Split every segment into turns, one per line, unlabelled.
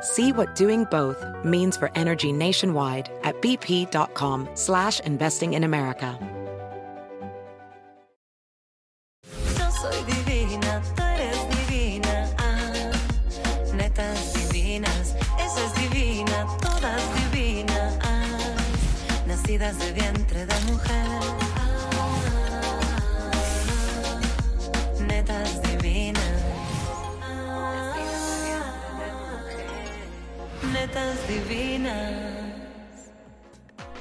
See what doing both means for energy nationwide at bp.com slash investing in America.
Ah, divinas, es divina, todas divinas. Ah, nacidas de Netas divinas.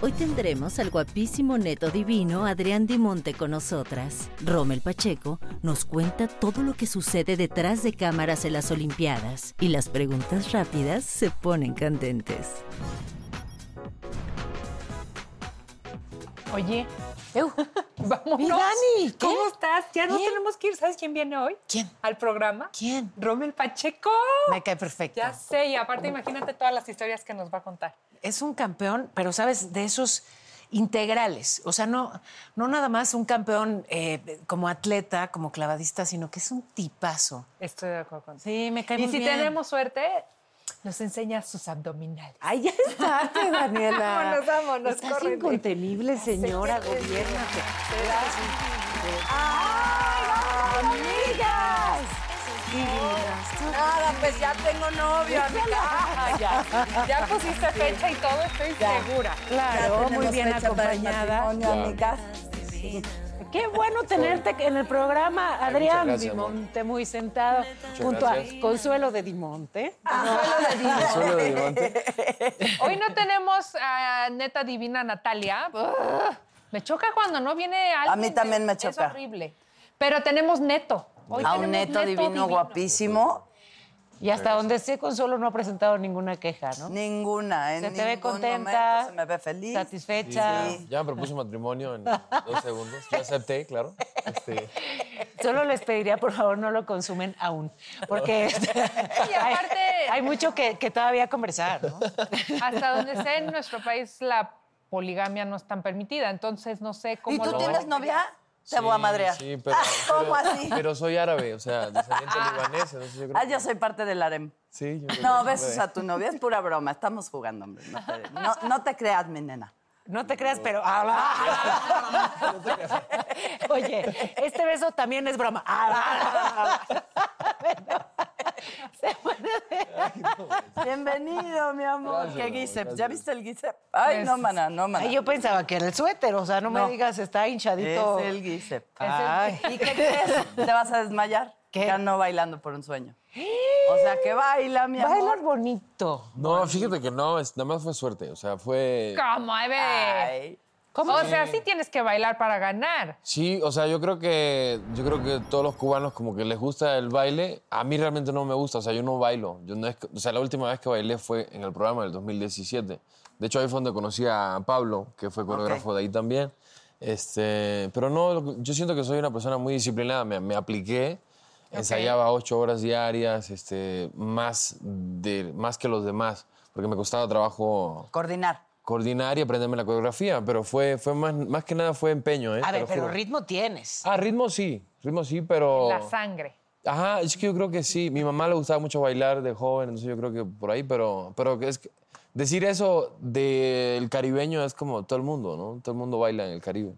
Hoy tendremos al guapísimo neto divino Adrián Dimonte con nosotras. Rommel Pacheco nos cuenta todo lo que sucede detrás de cámaras en las Olimpiadas y las preguntas rápidas se ponen candentes.
Oye, Eu, vámonos.
Mi Dani, ¿qué?
¿Cómo estás? Ya no tenemos que ir. ¿Sabes quién viene hoy?
¿Quién?
Al programa.
¿Quién?
Rommel Pacheco.
Me cae perfecto.
Ya sé, y aparte imagínate todas las historias que nos va a contar.
Es un campeón, pero sabes, de esos integrales. O sea, no, no nada más un campeón eh, como atleta, como clavadista, sino que es un tipazo.
Estoy de acuerdo contigo.
Sí, me cae
Y
muy
si
bien.
tenemos suerte, nos enseña sus abdominales.
Ay, ya está, Daniela.
Vámonos, vámonos,
Estás
córrete.
incontenible, señora, gobiernate.
¡Amigas! Nada, pues ya tengo novio, amiga.
Ah, ya, ya pusiste fecha y todo, estoy segura.
Claro, muy bien
fecha para el
acompañada.
matrimonio, amigas.
Qué bueno tenerte en el programa, Adrián
gracias, amor.
Dimonte, muy sentado, junto
gracias.
a Consuelo de Dimonte.
Solo de Diamante.
Hoy no tenemos a neta divina Natalia. Ugh, me choca cuando no viene alguien.
A mí también me
Es
choca.
horrible. Pero tenemos neto. Hoy
A un neto divino, guapísimo.
Y hasta donde sé, Consuelo no ha presentado ninguna queja, ¿no?
Ninguna. En
Se te ve contenta,
momento Se me ve feliz.
Satisfecha.
Sí.
Ya me propuso matrimonio en dos segundos. Yo acepté, claro. Este,
Solo les pediría, por favor, no lo consumen aún. Porque
Y aparte-
hay, hay mucho que, que todavía conversar, ¿no?
Hasta donde sé, en nuestro país la poligamia no es tan permitida. Entonces no sé cómo
¿Y tú
lo
tienes novia? Te
sí,
voy a madrear.
Sí, pero,
¿Cómo
pero-
así?
Pero soy árabe, o sea, descendiente libanés. Entonces yo creo
Ah,
que-
yo soy parte del harem.
Sí, yo creo
No,
que
besos a tu novia, es pura broma. Estamos jugando, hombre. No te, no- no te creas, mi nena.
No te creas, pero. Oye, este beso también es broma.
Bienvenido, mi amor.
Gracias,
¿Qué
amor,
guisep?
gracias.
¿Ya viste el guisep? Ay, no, mana, no, mana.
Ay, yo pensaba que era el suéter, o sea, no, me digas, está hinchadito.
Es el guisep.
Ay.
¿Y qué crees? ¿Te vas a desmayar?
¿Qué?
Ya no bailando por un sueño. O sea, que baila, mi amor.
Bailas bonito.
No, fíjate que no, es- nada más fue suerte. O sea, fue.
¿Cómo? O sea, sí tienes que bailar para ganar.
Sí, o sea, yo creo que yo creo que todos los cubanos como que les gusta el baile. A mí realmente no me gusta, o sea, yo no bailo. Yo no es o sea, la última vez que bailé fue en el programa del 2017. De hecho, ahí fue donde conocí a Pablo, que fue coreógrafo de ahí también. Este, pero no, yo siento que soy una persona muy disciplinada. Me, me apliqué, ensayaba ocho horas diarias, este, más, de, más que los demás, porque me costaba trabajo
Coordinar.
Coordinar y aprenderme la coreografía, pero fue, fue más, más que nada fue empeño, ¿eh?
A ver, pero ritmo tienes.
Ah, ritmo sí, ritmo sí, pero...
La sangre.
Ajá, es que yo creo que sí. Mi mamá le gustaba mucho bailar de joven, entonces yo creo que por ahí, pero, pero que es que- decir eso del caribeño es como todo el mundo, ¿no? Todo el mundo baila en el Caribe.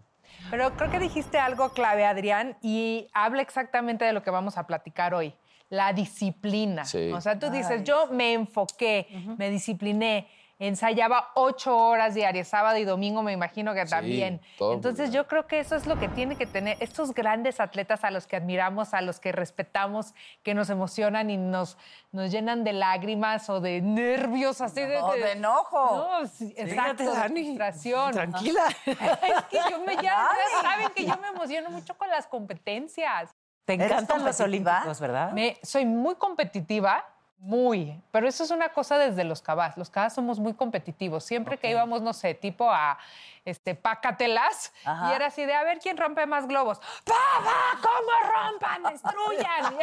Pero creo que dijiste algo clave, Adrián, y habla exactamente de lo que vamos a platicar hoy. La disciplina.
Sí.
O sea, tú dices, yo me enfoqué, me discipliné. Ensayaba ocho horas diarias, sábado y domingo me imagino que también. Entonces yo creo que eso es lo que tiene que tener estos grandes atletas a los que admiramos, a los que respetamos, que nos emocionan y nos, nos llenan de lágrimas o de nervios, así de...
O de enojo.
No, sí, exacto,
Fíjate,
de
Dani.
frustración.
Tranquila.
es que yo me, ya, ya saben que yo me emociono mucho con las competencias.
Te
¿Eres
encantan los olímpicos, ¿verdad?
Me, soy muy competitiva, muy, pero eso es una cosa desde los cabas. Los cabas somos muy competitivos. Siempre que íbamos, no sé, tipo a este, Pácatelas,
Ajá.
y era así de a ver quién rompe más globos. ¡Pa, pa! ¿Cómo rompan? ¡Destruyan!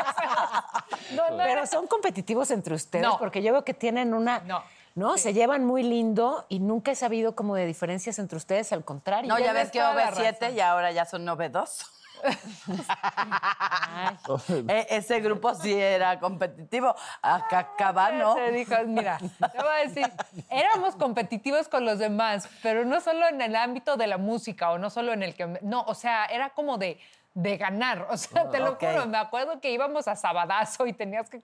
No, no
Pero son competitivos entre ustedes
No.
porque yo veo que tienen una...
No.
¿No? Se llevan muy lindo y nunca he sabido como de diferencias entre ustedes, al contrario.
No, ya ves que
toda la
OV7
razón.
y ahora ya son 9-2. E- Ese grupo sí era competitivo. Acá acaba, ¿no?
Te dijo, mira, te voy a decir, éramos competitivos con los demás, pero no solo en el ámbito de la música o no solo en el que... No, o sea, era como de de ganar, o sea, te lo
Ok.
juro, me acuerdo que íbamos a Sabadazo y tenías que...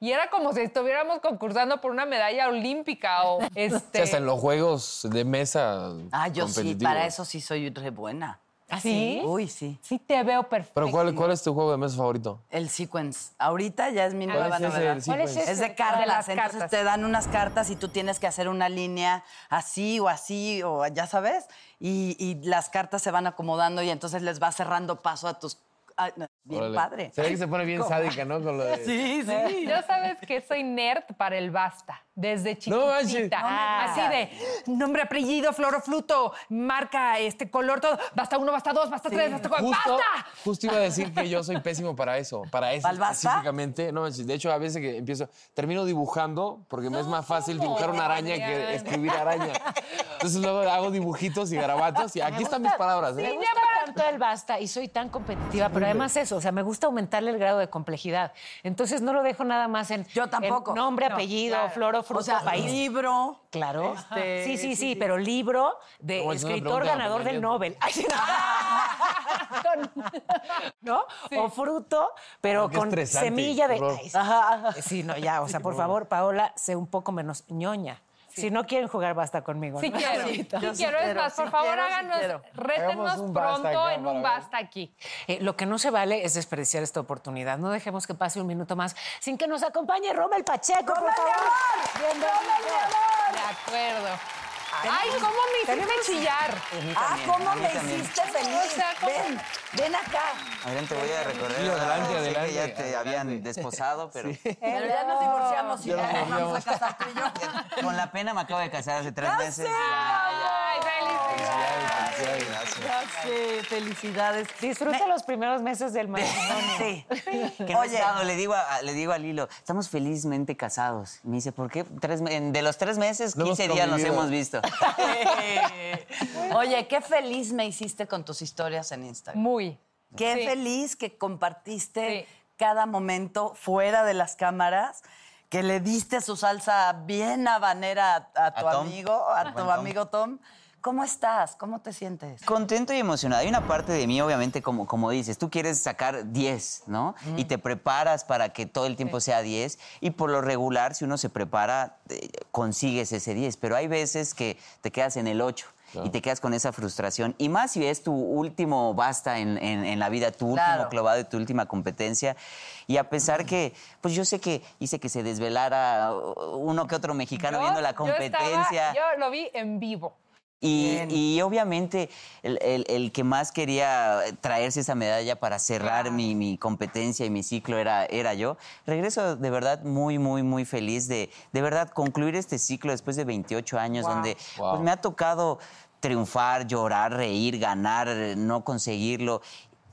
Y era como si estuviéramos concursando por una medalla olímpica o este...
hasta en los juegos de mesa
Ah, yo sí, para eso sí soy re buena.
¿Ah, sí?
Uy, sí.
Sí te veo perfecto.
Pero ¿cuál, ¿cuál es tu juego de mesa favorito?
El sequence. Ahorita ya es mi
¿Cuál
nueva
es ese
¿Cuál es
sequence?
ese?
Es de
De
cartas, entonces
cartas.
te dan unas cartas y tú tienes que hacer una línea así o así o ya sabes, y, y las cartas se van acomodando y entonces les vas cerrando paso a tus... ah, bien
Órale.
padre.
Se ve que se pone bien sádica, ¿no? Con lo de...
Sí, sí.
Yo sabes que soy nerd para el basta, desde
No manches.
chiquitita.
No me
Así de nombre, apellido, florofluto, marca, este color, todo. Basta uno, basta dos, basta tres, basta cuatro.
Justo,
¡Basta!
justo iba a decir que yo soy pésimo para eso, para eso
¿Pa'l basta?
específicamente. No, manches, de hecho, a veces que empiezo, termino dibujando porque me es más fácil dibujar una araña que escribir araña. Entonces luego hago dibujitos y garabatos y aquí están mis palabras.
Me
¿eh?
gusta tanto el basta y soy tan competitiva, pero además eso, o sea, me gusta aumentarle el grado de complejidad. Entonces no lo dejo nada más en,
Yo tampoco.
en nombre,
No,
apellido,
claro.
flor o fruto,
O sea,
país.
libro.
Claro.
Este,
sí, sí, sí, pero libro de
No,
escritor ganador del Nobel. Ay. ¿No? O fruto, pero con semilla de. Ay, sí. Sí, no, ya, o sea, por favor, Paola, sé un poco menos ñoña. Si no quieren jugar, basta conmigo.
Sí
¿no?
quiero, sí,
yo
quiero. Es más, por favor,
quiero,
háganos,
quiero.
rétenos pronto en un basta aquí.
Eh, lo que no se vale es desperdiciar esta oportunidad. No dejemos que pase un minuto más sin que nos acompañe Rommel Pacheco, por favor. Bienvenido.
De acuerdo. Ay, ¿cómo me hiciste chillar?
Ah, ¿cómo me hiciste feliz?
O sea, ¿cómo?
Ven, ven acá.
Adelante, voy a recorrer.
Sí, adelante,
Sé que
adelante,
ya te
adelante.
habían desposado, pero
Pero ya nos divorciamos y
Ya nos
vamos a
divorciamos.
casar tú y yo.
con la pena me acabo de casar hace tres
¡Ya
meses.
Ay, felicidades.
Gracias, gracias.
Felicidades.
Disfruta los primeros meses del matrimonio.
Sí.
Que no he
Oye,
estado, le digo, a, le digo a Lilo, estamos felizmente casados. Y me dice, ¿por qué? Tres me- en- de los tres meses,
No hemos
15 días nos hemos visto.
oye, qué feliz me hiciste con tus historias en Instagram.
Muy.
Qué
Sí.
feliz que compartiste
Sí.
cada momento fuera de las cámaras, que le diste su salsa bien habanera a, a tu
A
amigo, a
Buen
tu
Tom.
amigo Tom. ¿Cómo estás? ¿Cómo te sientes?
Contento y emocionado. Hay una parte de mí, obviamente, como, como dices, tú quieres sacar 10, ¿no? Y te preparas para que todo el tiempo sea 10. Y por lo regular, si uno se prepara, eh, consigues ese 10. Pero hay veces que te quedas en el 8. Y te quedas con esa frustración. Y más si es tu último basta en, en- en la vida, tu
Claro.
último clavado y tu última competencia. Y a pesar que, pues yo sé que hice que se desvelara uno que otro mexicano
Yo-
viendo la
yo estaba-
competencia.
Yo, lo vi en vivo.
Y, y obviamente el, el- el que más quería traerse esa medalla para cerrar mi, mi competencia y mi ciclo era, era yo. Regreso de verdad muy, muy, muy feliz de de verdad concluir este ciclo después de 28 años donde
Wow.
pues, me ha tocado triunfar, llorar, reír, ganar, no conseguirlo.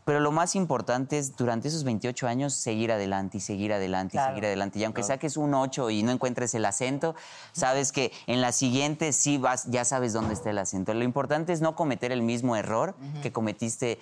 Pero lo más importante es durante esos 28 años seguir adelante y seguir adelante y seguir adelante. Y aunque saques un 8 y no encuentres el acento, sabes que en la siguiente sí vas, ya sabes dónde está el acento. Lo importante es no cometer el mismo error que cometiste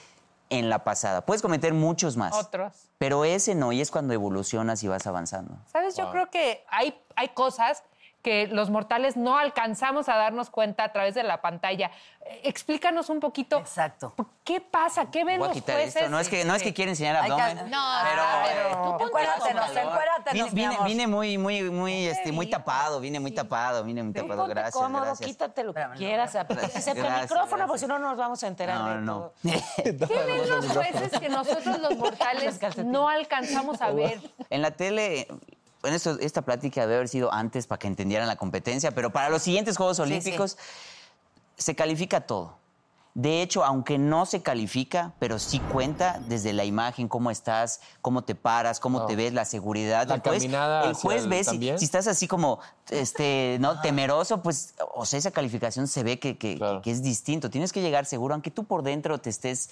en la pasada. Puedes cometer muchos más.
Otros.
Pero ese no, y es cuando evolucionas y vas avanzando.
¿Sabes? Yo creo que hay, hay cosas que los mortales no alcanzamos a darnos cuenta a través de la pantalla. Eh, Explícanos un poquito.
Exacto.
¿Qué pasa? ¿Qué ven
Voy a
los
quitar
jueces?
esto. No es que, no es que
Este,
quiera enseñar abdomen.
No,
pero,
pero
eh,
tú encuérdatelos,
Vine, muy, muy, muy, este, muy tapado, vine muy tapado, vine muy tapado.
Ponte
Gracias,
cómodo,
gracias.
quítate lo que quieras.
Gracias,
Excepto el micrófono,
gracias.
porque si no no nos vamos a enterar
No,
de
no,
todo.
no.
¿Qué ven los jueces que nosotros los mortales no alcanzamos a ver?
En la tele, bueno, esto- esta plática debe haber sido antes para que entendieran la competencia, pero para los siguientes Juegos Olímpicos se califica todo. De hecho, aunque no se califica, pero sí cuenta desde la imagen, cómo estás, cómo te paras, cómo te ves, la seguridad.
La
el juez,
caminada
el juez ve si, estás así como este, ¿no? temeroso, pues, o sea, esa calificación se ve que, que- que es distinto. Tienes que llegar seguro, aunque tú por dentro te estés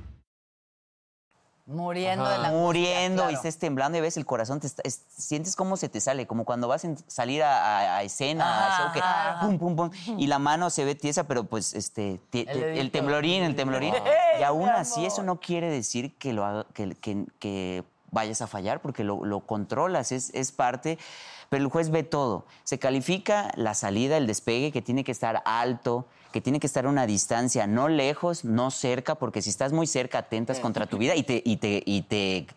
Muriendo de la
muriendo y estés temblando y ves el corazón, te está- es- sientes cómo se te sale, como cuando vas a salir a, a- a escena, a
Ajá,
show, que
ajá.
pum, pum, pum, y la mano se ve tiesa, pero pues este, te- te- el, temblorín, el temblorín.
¡Ey,
Y aún así eso no quiere decir que, lo haga- que, que- que vayas a fallar, porque lo, lo controlas, es, es parte. Pero el juez ve todo. Se califica la salida, el despegue, que tiene que estar alto, que tiene que estar a una distancia, no lejos, no cerca, porque si estás muy cerca atentas contra tu vida y te, y te, y te,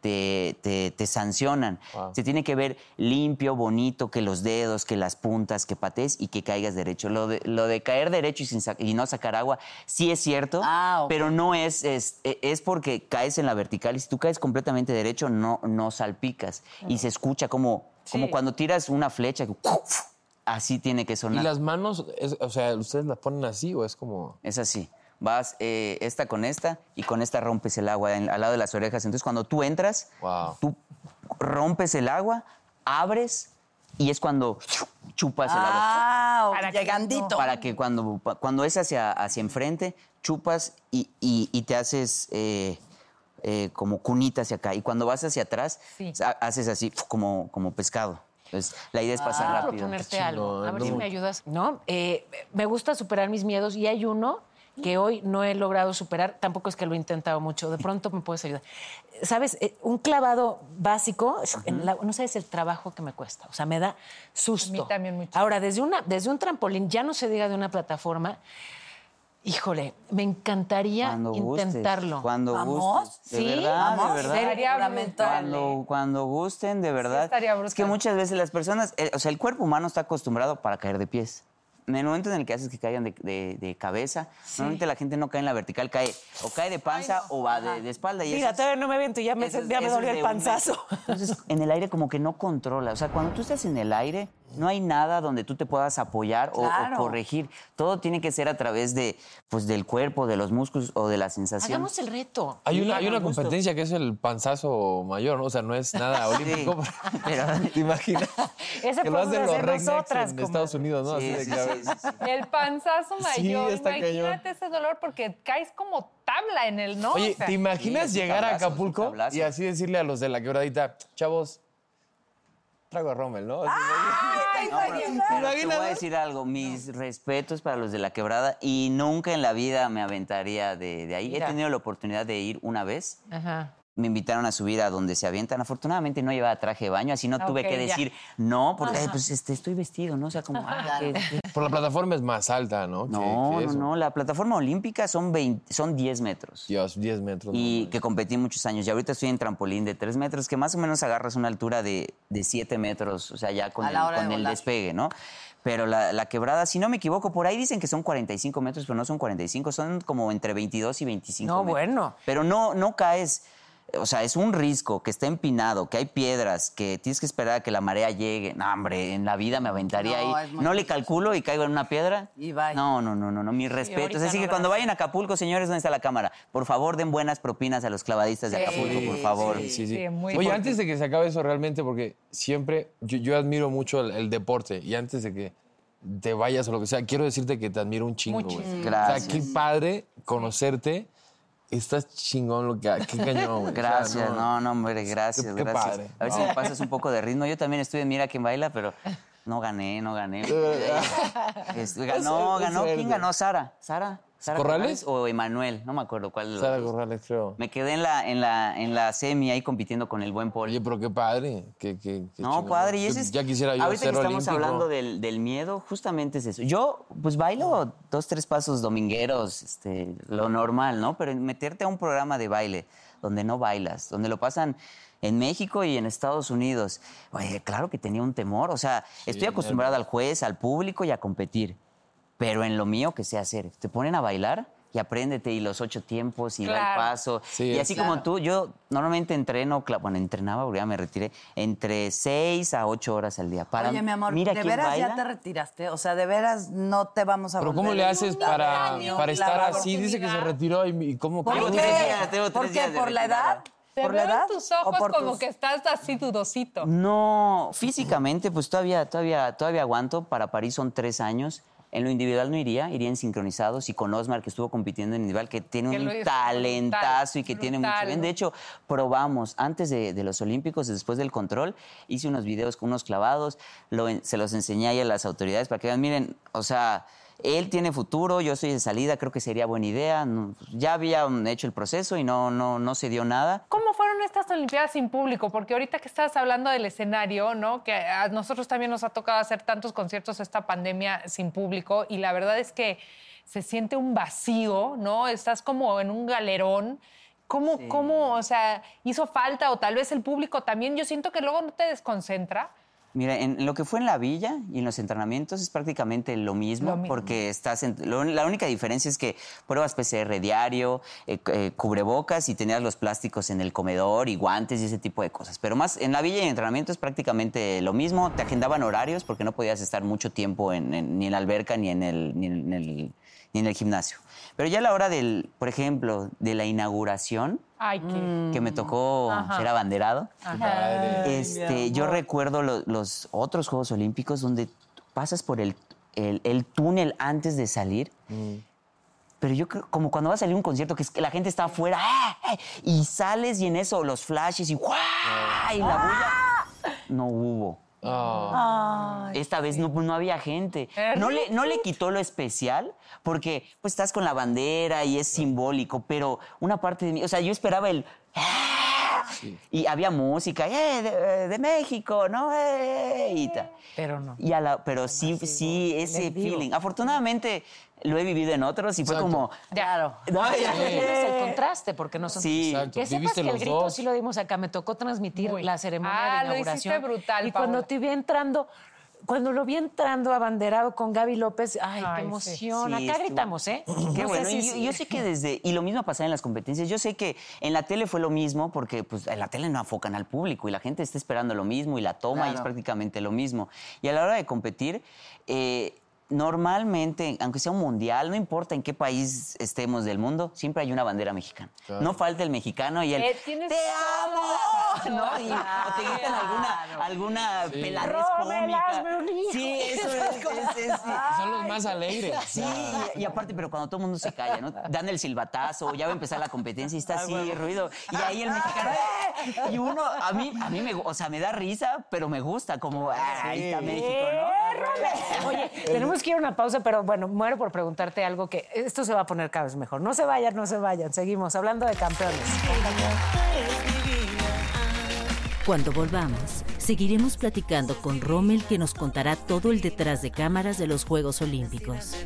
te, te- te sancionan. Se tiene que ver limpio, bonito, que los dedos, que las puntas, que patees y que caigas derecho. Lo de, lo de caer derecho y, sin y no sacar agua, sí es cierto, pero no es, es, es porque caes en la vertical y si tú caes completamente derecho, no, no salpicas. Y se escucha como, como cuando tiras una flecha, que así tiene que
¿Y
sonar.
las manos, es- o sea, ustedes las ponen así o es como...?
Es así. Vas eh, esta con esta y con esta rompes el agua en- al lado de las orejas. Entonces, cuando tú entras, tú rompes el agua, abres y es cuando chupas el agua.
Ah,
Para que
llegandito.
Para que cuando, cuando es hacia, hacia enfrente, chupas y, y- y te haces eh, eh, como cunita hacia acá. Y cuando vas hacia atrás, ha- haces así como, como pescado. Entonces, la idea es pasar
Quiero
rápido.
proponerte algo. A ver si me ayudas. No, eh, me gusta superar mis miedos y hay uno que hoy no he logrado superar. Tampoco es que lo he intentado mucho. De pronto me puedes ayudar. ¿Sabes? Eh, Un clavado básico, en la- no sabes el trabajo que me cuesta. O sea, me da susto.
también mucho.
Ahora, desde, una, desde un trampolín, ya no se diga de una plataforma, híjole, me encantaría
Cuando gustes,
intentarlo.
Cuando
¿Vamos?
gustes. De
¿Sí?
verdad,
¿Vamos?
de verdad.
Estaría brutal.
Cuando, cuando gusten, de verdad.
estaría
es que muchas veces las personas, eh, o sea, el cuerpo humano está acostumbrado para caer de pies. En el momento en el que haces que caigan de, de- de cabeza, normalmente la gente no cae en la vertical, cae o cae de panza o va de, de espalda. Y
Mira, todavía no me viento y ya me, ya me dolió el panzazo.
Entonces, en el aire como que no controla. O sea, cuando tú estás en el aire, no hay nada donde tú te puedas apoyar o- corregir. Todo tiene que ser a través de, pues, del cuerpo, de los músculos o de la sensación.
Hagamos el reto.
Hay una, hay una competencia que es el panzazo mayor, ¿no? O sea, no es nada olímpico.
pero-
¿Te imaginas?
Ese
que lo hacen los rednecks en. Estados Unidos, ¿no?
Sí,
Así de
sí.
El panzazo
Sí,
mayor,
está
imagínate ese dolor porque caes como tabla en el no.
Oye,
O sea,
¿te imaginas llegar a
tablazo,
Acapulco y así decirle a los de la quebradita, chavos, trago a Rommel, ¿no?
No, pero- te voy a decir algo, mis respetos para los de la quebrada y nunca en la vida me aventaría de, de ahí.
Mira.
He tenido la oportunidad de ir una vez
Ajá.
Me invitaron a subir a donde se avientan. Afortunadamente no llevaba traje de baño, así no tuve
Ok,
que
ya.
decir no, porque "Ay, pues este, estoy vestido, ¿no? O sea, como... ah, que-
Por la plataforma es más alta, ¿no?
No, no, no, la plataforma olímpica son, 20 son 10 metros.
Dios, 10 metros.
Y
no
que competí muchos años. Y ahorita estoy en trampolín de 3 metros, que más o menos agarras una altura de, de 7 metros, o sea, ya con el,
de
despegue, ¿no? Pero la, la quebrada, si no me equivoco, por ahí dicen que son 45 metros, pero no son 45, son como entre 22 y 25
No,
metros.
bueno.
Pero no, no caes, o sea, es un risco, que está empinado, que hay piedras, que tienes que esperar a que la marea llegue. No, hombre, en la vida me aventaría
No,
ahí. No le calculo y caigo en una piedra.
Y bye.
No, no, no, no, no, mis respetos.
ahorita
Así
no
que cuando vayan a Acapulco, señores, ¿dónde está la cámara? Por favor, den buenas propinas a los clavadistas de Acapulco, por favor.
Sí, sí, sí.
Sí, muy
Oye,
fuerte.
antes de que se acabe eso realmente, porque siempre yo, yo admiro mucho el, el deporte y antes de que te vayas o lo que sea, quiero decirte que te admiro un chingo. güey.
Muchísimo.
O
Gracias.
sea, qué padre conocerte. Estás chingón lo que qué cañón. güey. O sea,
Gracias, no, no, hombre, gracias,
Qué- qué
gracias.
padre.
A ver si me pasas un poco de ritmo. Yo también estuve en Mira quién baila, pero no gané, no gané. Este, ganó, ganó, ¿quién ganó? Sara, Sara. ¿Sara
¿Corrales?
O Emanuel, no me acuerdo cuál los
Sara. Corrales, creo.
Me quedé en la, en la, en la semi ahí compitiendo con el buen Paul.
Oye, pero qué padre. Qué, qué- qué
No, padre, y ese es...
Ya quisiera yo
Ahorita
ser
que estamos
olímpico.
hablando del, del miedo, justamente es eso. Yo, pues, bailo dos, tres pasos domingueros, este, lo normal, ¿no? Pero meterte a un programa de baile donde no bailas, donde lo pasan en México y en Estados Unidos, oye, claro que tenía un temor. O sea, estoy acostumbrada al juez, al público y a competir. Pero en lo mío, que sé hacer? Te ponen a bailar y apréndete y los ocho tiempos y da el
Claro.
paso.
Sí,
y así como tú, yo normalmente entreno, bueno, entrenaba, porque ya me retiré, entre seis a ocho horas al día. Para,
Oye, mi amor,
mira
¿de veras ya
baila.
te retiraste? O sea, ¿de veras no te vamos a
Pero ¿cómo
volver
le
a
haces para,
Año,
para estar así? Dice que se retiró y, ¿cómo?
¿Por
cómo-
qué?
tres días, tengo
¿Por la edad?
Te
¿Por
veo
la edad?
en tus
¿O
ojos
por
como
tus-
que estás así dudosito.
No, físicamente, pues todavía, todavía, todavía aguanto. Para París son tres años. En lo individual no iría, iría en sincronizados y con Osmar, que estuvo compitiendo en individual, que tiene
Que
un talentazo y que
brutal,
tiene mucho bien. De hecho, probamos antes de, de los Olímpicos, después del control, hice unos videos con unos clavados, lo se los enseñé ahí a las autoridades para que vean, miren, o sea, él tiene futuro, yo soy de salida, creo que sería buena idea. No, ya había hecho el proceso y no, no, no se dio nada.
¿Cómo fueron estas Olimpiadas sin público? Porque ahorita que estabas hablando del escenario, ¿no? Que a nosotros también nos ha tocado hacer tantos conciertos esta pandemia sin público y la verdad es que se siente un vacío, ¿no? Estás como en un galerón. ¿Cómo, cómo, o sea, hizo falta o tal vez el público también? Yo siento que luego no te desconcentra.
Mira, en, lo que fue en la villa y en los entrenamientos es prácticamente lo mismo,
Lo mismo.
porque estás en- lo- la única diferencia es que pruebas PCR diario, eh, eh, cubrebocas y tenías los plásticos en el comedor y guantes y ese tipo de cosas. Pero más en la villa y en entrenamiento es prácticamente lo mismo. Te agendaban horarios porque no podías estar mucho tiempo en- en- ni en la alberca ni en el, ni en el, ni en el gimnasio. Pero ya a la hora del, por ejemplo, de la inauguración,
Ay, qué.
que me tocó
Ajá.
ser abanderado. Este, yo recuerdo lo- los otros Juegos Olímpicos donde pasas por el, el- el túnel antes de salir. Pero yo creo, como cuando va a salir un concierto, que, es que la gente está afuera ¡ah! ¡ah! y sales y en eso los flashes y ¡guau! y la bulla. No hubo. Esta vez no, no había gente. No le, no le quitó lo especial porque pues estás con la bandera y es simbólico, pero una parte de mí, o sea, yo esperaba el... Y había música, ¡eh! De, de México, ¿no? ¡Eh! Y ta-
Pero no.
y a la- pero sí, sí, ese feeling. Afortunadamente lo he vivido en otros y fue
Exacto.
como...
Claro.
No, ya-
Tienes el contraste, porque no son...
Sí.
Exacto.
Que sepas que el
los
grito
dos.
sí lo dimos acá. Me tocó transmitir
Muy.
la ceremonia
Ah,
de
lo
inauguración.
hiciste brutal,
Y cuando te vi entrando, cuando lo vi entrando abanderado con Gaby López, ay,
Ay,
qué
sí.
emoción.
Sí,
acá
estuvo-
gritamos, ¿eh?
Qué
No sé
bueno. Y yo, yo sé que desde. Y lo mismo pasaba en las competencias. Yo sé que en la tele fue lo mismo, porque pues, en la tele no enfocan al público y la gente está esperando lo mismo y la toma y es prácticamente lo mismo. Y a la hora de competir. eh, Normalmente, aunque sea un mundial, no importa en qué país estemos del mundo, siempre hay una bandera mexicana. No falta el mexicano y el
Eh,
¡Te amo! ¿no? Y, o te gritan alguna, alguna peladez
Rommel,
cómica. Sí, eso es. es- es- sí.
Son los más alegres.
Sí, y, y aparte, pero cuando todo el mundo se calla, ¿no? Dan el silbatazo, ya va a empezar la competencia y está así, ruido. Y ahí el mexicano, ¡eh! Y uno, a mí, a mí me, o sea, me da risa, pero me gusta, como, ah, ahí está México, ¿no?
Oye, tenemos a una pausa, pero bueno, muero por preguntarte algo que esto se va a poner cada vez mejor. No se vayan, no se vayan. Seguimos hablando de campeones.
Cuando volvamos, seguiremos platicando con Rommel que nos contará todo el detrás de cámaras de los Juegos Olímpicos.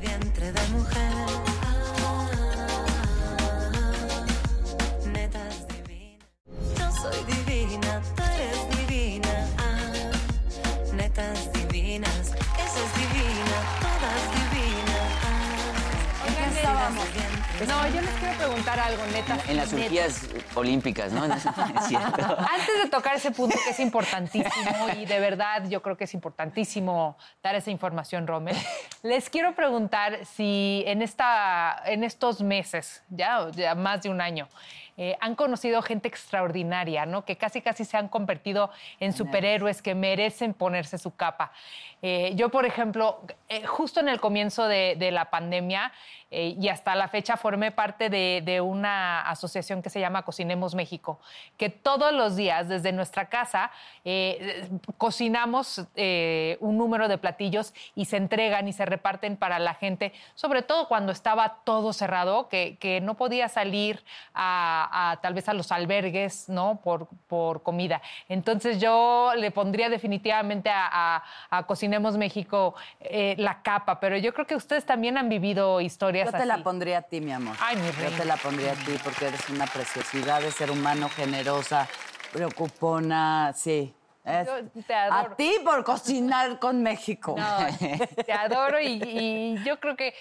Preguntar algo, neta.
En las. Olimpiadas Olímpicas, ¿no? Es.
Antes de tocar ese punto que es importantísimo y de verdad yo creo que es importantísimo dar esa información, Rommel, les quiero preguntar si en, esta, en estos meses, ya, ya más de un año, eh, han conocido gente extraordinaria, ¿no? Que casi casi se han convertido en superhéroes que merecen ponerse su capa. Eh, yo, por ejemplo, eh, justo en el comienzo de, de la pandemia eh, y hasta la fecha formé parte de, de una asociación que se llama Cocinemos México, que todos los días desde nuestra casa eh, cocinamos eh, un número de platillos y se entregan y se reparten para la gente, sobre todo cuando estaba todo cerrado, que, que no podía salir a, a, tal vez a los albergues, ¿no? Por, por comida. Entonces yo le pondría definitivamente a, a- Cocinemos México la capa, pero yo creo que ustedes también han vivido historias
Yo te
así.
la pondría a ti, mi amor.
Ay, mi
Yo
reina.
te la pondría a ti porque eres una preciosidad de ser humano, generosa, preocupona, sí. Es-
Yo te adoro.
A ti por cocinar con México.
No, te adoro y, y yo creo que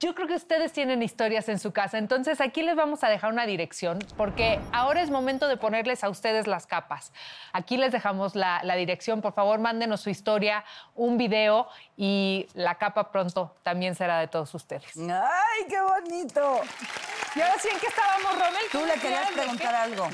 yo creo que ustedes tienen historias en su casa. Entonces aquí les vamos a dejar una dirección porque ahora es momento de ponerles a ustedes las capas. Aquí les dejamos la, la dirección. Por favor, mándenos su historia, un video y la capa pronto también será de todos ustedes.
¡Ay, qué bonito!
Y ahora sí, ¿en qué estábamos, Romel?
Tú le querías preguntar algo.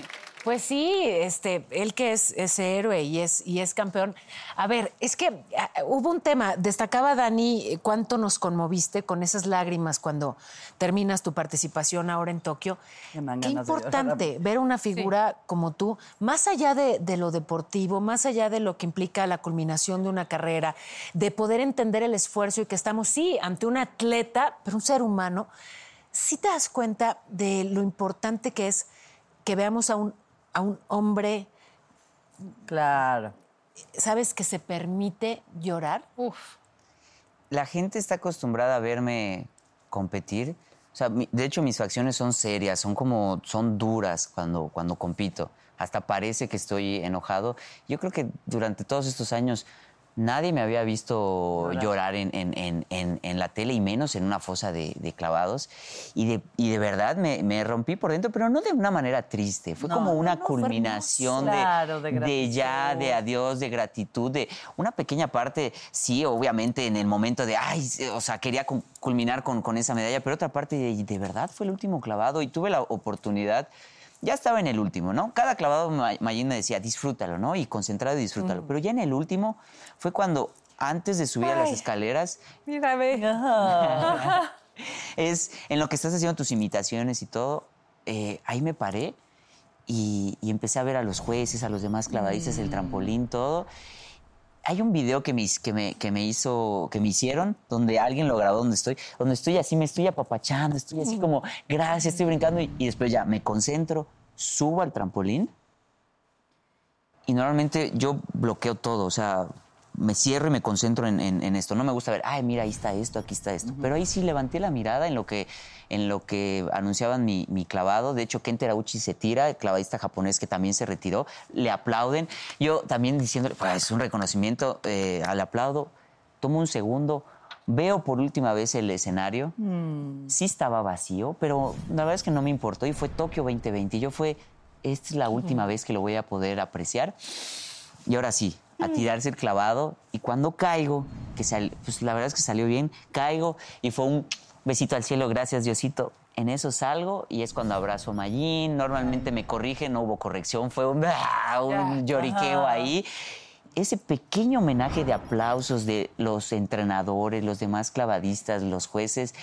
Pues sí, este, él que es ese héroe y es, y es campeón. A ver, es que ah, hubo un tema, destacaba Dani eh, cuánto nos conmoviste con esas lágrimas cuando terminas tu participación ahora en Tokio. Qué
de
importante ver una figura como tú, más allá de, de lo deportivo, más allá de lo que implica la culminación de una carrera, de poder entender el esfuerzo y que estamos, sí, ante un atleta, pero un ser humano, sí te das cuenta de lo importante que es que veamos a un, a un hombre,
Claro.
¿sabes? Que se permite llorar.
Uf.
La gente está acostumbrada a verme competir. O sea, de hecho, mis facciones son serias, son como, son duras cuando, cuando compito. Hasta parece que estoy enojado. Yo creo que durante todos estos años nadie me había visto llorar, en, en- en- en- la tele y menos en una fosa de, de clavados. Y de, y de verdad me, me rompí por dentro, pero no de una manera triste. Fue
No,
como una
no,
culminación de,
Claro, de
de ya, de adiós, de gratitud, de una pequeña parte, sí, obviamente en el momento de, ay, o sea, quería cu- culminar con, con esa medalla, pero otra parte de, de verdad fue el último clavado y tuve la oportunidad. Ya estaba en el último, ¿no? Cada clavado Ma- Mayín me decía, disfrútalo, ¿no? Y concentrado y disfrútalo. Pero ya en el último fue cuando, antes de subir a las escaleras,
Mira, ve.
es en lo que estás haciendo tus imitaciones y todo, eh, ahí me paré y, y empecé a ver a los jueces, a los demás clavadistas, el trampolín, todo. Hay un video que me, que, me, que me hizo, que me hicieron, donde alguien lo grabó donde estoy, donde estoy así, me estoy apapachando, estoy así como, gracias, estoy brincando, y después ya me concentro, subo al trampolín y normalmente yo bloqueo todo, o sea, me cierro y me concentro en, en- en esto. No me gusta ver, ay, mira, ahí está esto, aquí está esto. Pero ahí sí levanté la mirada en lo que, en lo que anunciaban mi, mi clavado. De hecho, Ken Terauchi se tira, el clavadista japonés que también se retiró, le aplauden. Yo también diciéndole, pues es un reconocimiento, eh, al aplaudo, tomo un segundo. Veo por última vez el escenario. Sí estaba vacío, pero la verdad es que no me importó y fue Tokio 2020. Y yo fue, esta es la última vez que lo voy a poder apreciar. Y ahora sí, a tirarse el clavado. Y cuando caigo, que sal- pues la verdad es que salió bien, caigo y fue un besito al cielo, gracias Diosito. En eso salgo y es cuando abrazo a Mayín. Normalmente me corrigen, no hubo corrección, fue un, ¡ah! un lloriqueo ahí. Ese pequeño homenaje de aplausos de los entrenadores, los demás clavadistas, los jueces,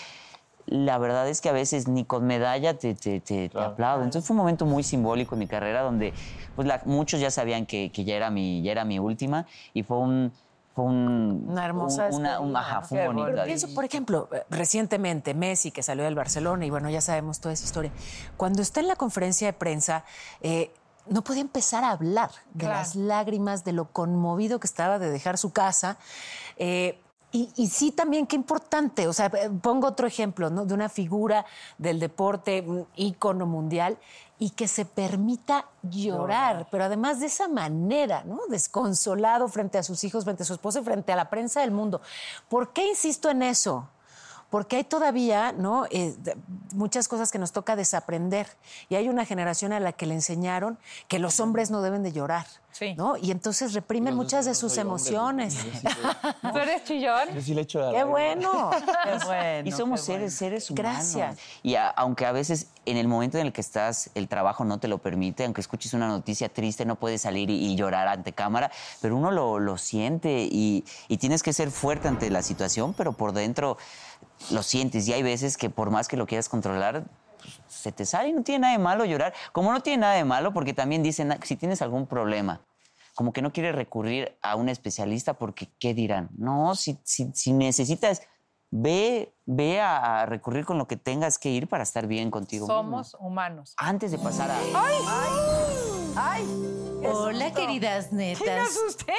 la verdad es que a veces ni con medalla te, te, te- te aplauden. Entonces fue un momento muy simbólico en mi carrera donde pues, la- muchos ya sabían que, que ya, era mi, ya era mi última y fue un fue un,
Una hermosa
un- una- un- ajá, fue bonito.
Pero pienso, por ejemplo, eh, recientemente Messi, que salió del Barcelona, y bueno, ya sabemos toda esa historia. Cuando está en la conferencia de prensa, eh, no podía empezar a hablar de
Claro.
las lágrimas, de lo conmovido que estaba de dejar su casa. Eh, y, y sí también, qué importante, o sea, eh, pongo otro ejemplo, ¿no? De una figura del deporte, un ícono mundial, y que se permita llorar, pero además de esa manera, ¿no? Desconsolado frente a sus hijos, frente a su esposa y frente a la prensa del mundo. ¿Por qué insisto en eso? Porque hay todavía ¿no? Eh, de- muchas cosas que nos toca desaprender. Y hay una generación a la que le enseñaron que los hombres no deben de llorar.
Sí.
¿no? Y entonces reprimen muchas de sus emociones.
¿Tú eres chillón?
Yo sí le echo a
¡Qué bueno!
Qué bueno.
Y somos seres, seres humanos.
Gracias.
Y a- aunque a veces en el momento en el que estás, el trabajo no te lo permite, aunque escuches una noticia triste, no puedes salir y, y llorar ante cámara, pero uno lo, lo siente y, y tienes que ser fuerte ante la situación, pero por dentro lo sientes. Y hay veces que por más que lo quieras controlar, pues, se te sale y no tiene nada de malo llorar. Como no tiene nada de malo, porque también dicen, "Ah, si tienes algún problema, como que no quieres recurrir a un especialista porque ¿qué dirán? No, si, si, si necesitas, ve, ve a, a recurrir con lo que tengas que ir para estar bien contigo mismo.
Somos humanos.
Antes de pasar a...
Hola, queridas netas.
usted?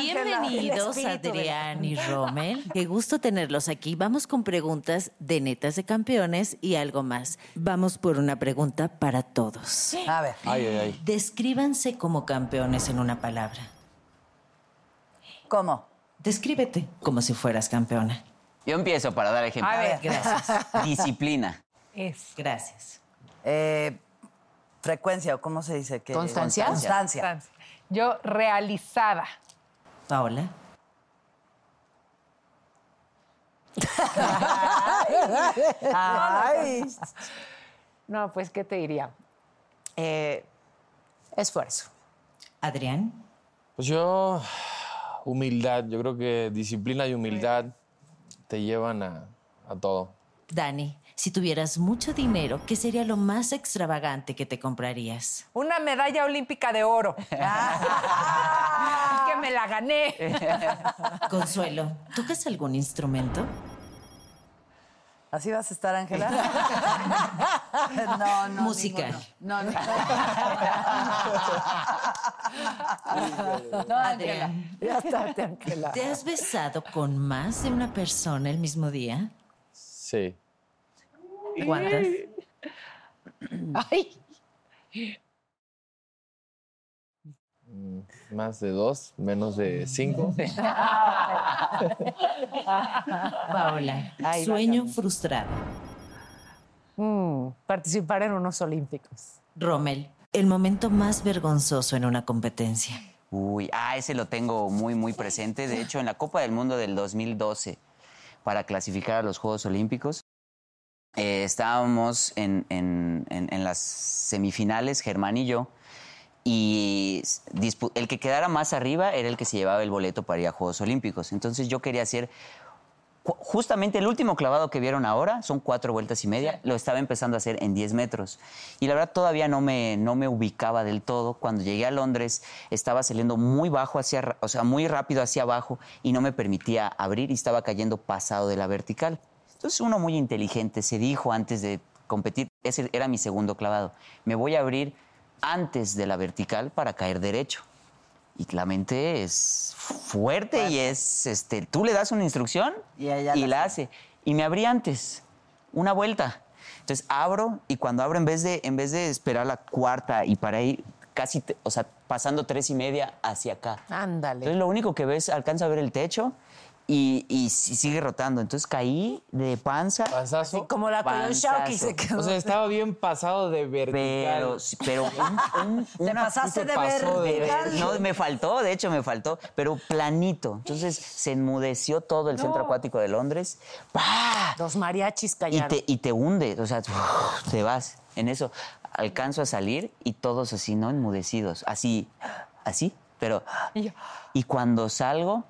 Bienvenidos, Adrián y Rommel. Qué gusto tenerlos aquí. Vamos con preguntas de netas de campeones y algo más. Vamos por una pregunta para todos.
A ver.
Ay, ay, ay.
Descríbanse como campeones en una palabra.
¿Cómo?
Descríbete como si fueras campeona.
Yo empiezo para dar ejemplo.
A ver.
Gracias.
Disciplina.
Es.
Gracias.
Eh, frecuencia, o cómo se dice? que
¿Constancia?
Constancia.
Yo realizada.
Paola.
Ay.
No, pues, ¿qué te diría? Eh, esfuerzo.
Adrián.
Pues yo, humildad. Yo creo que disciplina y humildad te llevan a, a todo.
Dani. Si tuvieras mucho dinero, ¿qué sería lo más extravagante que te comprarías?
Una medalla olímpica de oro. que me la gané.
Consuelo, ¿tocas algún instrumento?
¿Así vas a estar, Ángela? no, no.
Musical.
No, no.
No,
Adrián,
Ya está, Ángela.
¿te has besado con más de una persona el mismo día?
Sí.
¿Cuántas?
Ay,
Mm, Más de dos, menos de cinco.
Paola,
Ay,
sueño frustrado.
mm, participar en unos olímpicos.
Rommel, el momento más vergonzoso en una competencia.
Uy, ah, ese lo tengo muy, muy presente. De hecho, en la Copa del Mundo del 2012, para clasificar a los Juegos Olímpicos, eh, estábamos en, en- en- en las semifinales, Germán y yo, y el que quedara más arriba era el que se llevaba el boleto para ir a Juegos Olímpicos. Entonces yo quería hacer Ju- Justamente el último clavado que vieron ahora son cuatro vueltas y media. Lo estaba empezando a hacer en 10 metros. Y la verdad todavía no me, no me ubicaba del todo. Cuando llegué a Londres estaba saliendo muy bajo hacia, o sea, muy rápido hacia abajo y no me permitía abrir y estaba cayendo pasado de la vertical. Entonces uno muy inteligente se dijo antes de competir, ese era mi segundo clavado, me voy a abrir antes de la vertical para caer derecho. Y la mente es fuerte y es, este, tú le das una instrucción
Y ella
y
la
la hace. Y me abrí antes, una vuelta. Entonces abro y cuando abro, en vez de, en vez de esperar la cuarta y para ir casi, o sea, pasando tres y media hacia acá.
Ándale.
Entonces lo único que ves, alcanza a ver el techo y, y si- sigue rotando. Entonces caí de panza.
Panzazo.
Como la
Panzazo.
se quedó.
O sea, estaba bien pasado de vertical.
Pero, pero un, un- una-
pasaste
te
de vertical.
no, me faltó, de hecho me faltó, pero planito. Entonces se enmudeció todo el centro acuático de Londres. ¡Pah!
Los mariachis
Y
callaron.
te, y te hunde, o sea, te vas. En eso alcanzo a salir y todos así, ¿no? Enmudecidos. Así, así, pero. Y cuando salgo,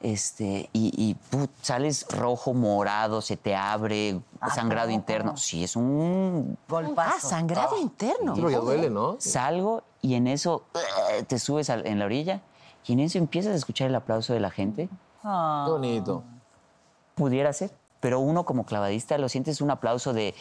este, y, y, put, sales rojo, morado, se te abre, sangrado interno. Sí, es un
Ah,
Golpazo.
sangrado interno.
Pero ya duele, ¿no?
Salgo y en eso eh, te subes en la orilla Y en eso empiezas a escuchar el aplauso de la gente.
Qué bonito.
Pudiera ser. Pero uno como clavadista lo sientes un aplauso de,